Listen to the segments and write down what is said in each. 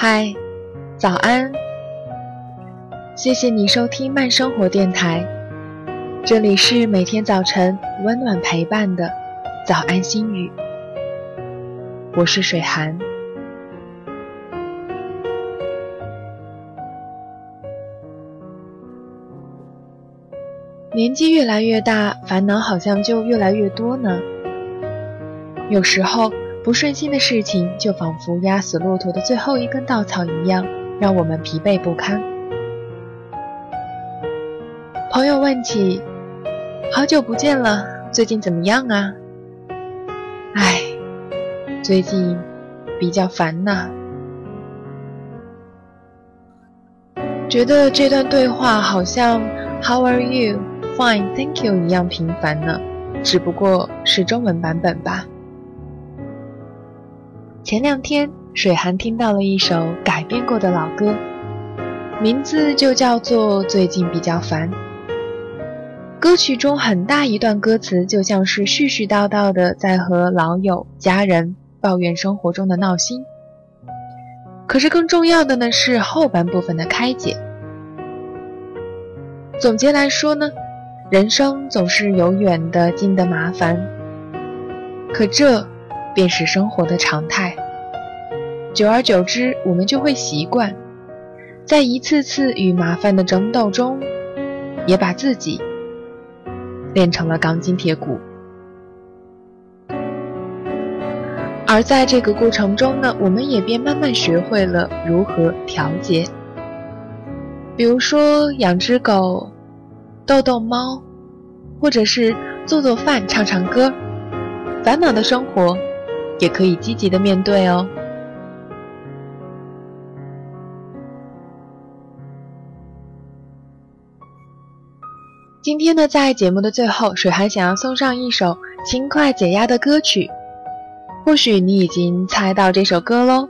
嗨，早安！谢谢你收听慢生活电台，这里是每天早晨温暖陪伴的早安心语，我是水寒。年纪越来越大，烦恼好像就越来越多呢。有时候。不顺心的事情就仿佛压死骆驼的最后一根稻草一样，让我们疲惫不堪。朋友问起：“好久不见了，最近怎么样啊？”唉，最近比较烦呐。觉得这段对话好像 “How are you? Fine, thank you” 一样平凡呢，只不过是中文版本吧。前两天，水寒听到了一首改编过的老歌，名字就叫做《最近比较烦》。歌曲中很大一段歌词就像是絮絮叨叨的在和老友、家人抱怨生活中的闹心。可是更重要的呢是后半部分的开解。总结来说呢，人生总是有远的近的麻烦，可这。便是生活的常态，久而久之，我们就会习惯，在一次次与麻烦的争斗中，也把自己练成了钢筋铁骨。而在这个过程中呢，我们也便慢慢学会了如何调节，比如说养只狗，逗逗猫，或者是做做饭、唱唱歌，烦恼的生活。也可以积极的面对哦。今天呢，在节目的最后，水寒想要送上一首轻快解压的歌曲。或许你已经猜到这首歌喽，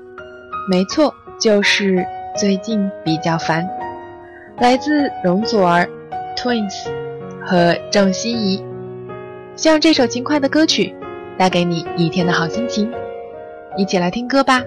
没错，就是最近比较烦，来自容祖儿、Twins 和郑希怡。希望这首轻快的歌曲。带给你一天的好心情，一起来听歌吧。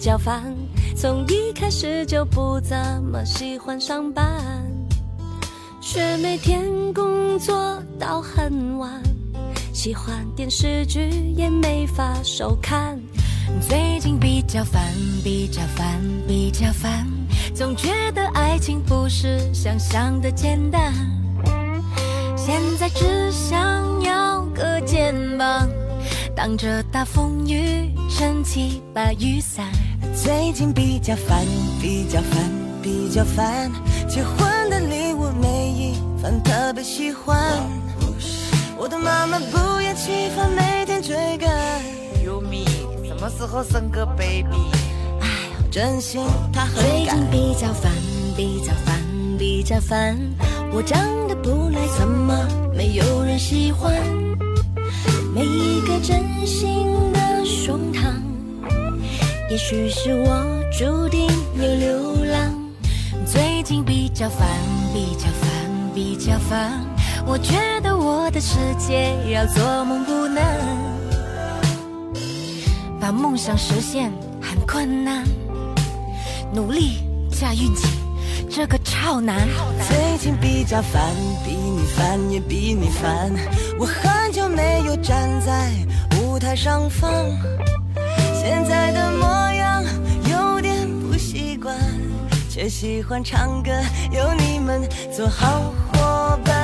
较烦，从一开始就不怎么喜欢上班，却每天工作到很晚，喜欢电视剧也没法收看。最近比较烦，比较烦，比较烦，总觉得爱情不是想象的简单。现在只想要个肩膀，挡着大风雨，撑起把雨伞。最近比较烦，比较烦，比较烦。结婚的礼物每一份特别喜欢。我的妈妈不厌其烦，每天追赶。有米，什么时候生个 baby？哎，真心她很最近比较烦，比较烦，比较烦。我长得不赖，怎么没有人喜欢？每一个真心。也许是我注定要流浪，最近比较烦，比较烦，比较烦。我觉得我的世界要做梦不难，把梦想实现很困难，努力加运气，这个超难。最近比较烦，比你烦也比你烦。我很久没有站在舞台上放。现在的模样有点不习惯，却喜欢唱歌，有你们做好伙伴。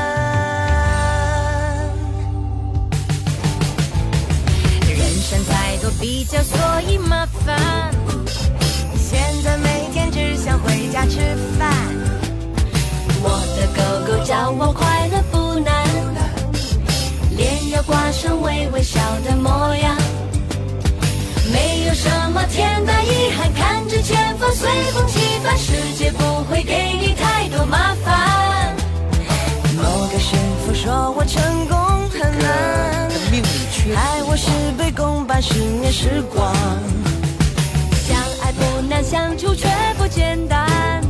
人生太多比较，所以麻烦。现在每天只想回家吃饭。我的狗狗叫。我快乐不难，脸要挂上微微笑的天大遗憾，看着前方随风起帆，世界不会给你太多麻烦。某个师傅说我成功很难，命里缺害我事倍功半，十年时光。相爱不难，相处却不简单。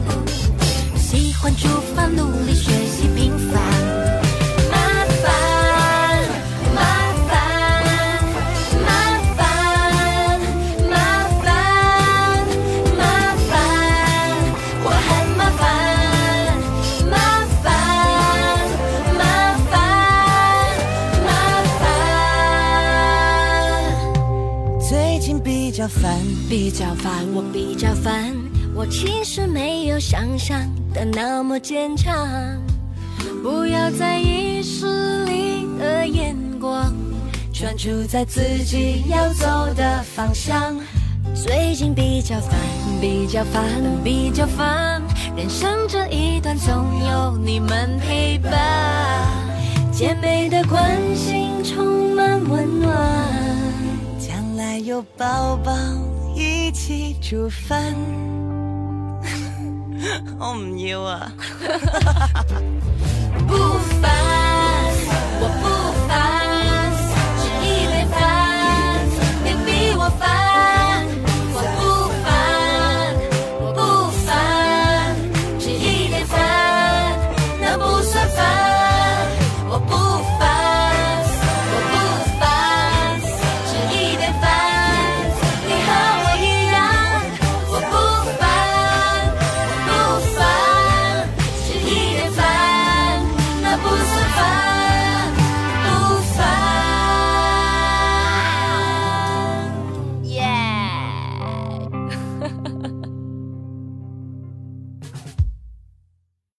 喜欢出发，努力学习，平凡。较烦，比较烦，我比较烦，我其实没有想象的那么坚强。不要在意势力的眼光，专注在自己要走的方向。最近比较烦，比较烦，比较烦，人生这一段总有你们陪伴，姐妹的关心宝宝一起煮饭。我唔要啊！不烦，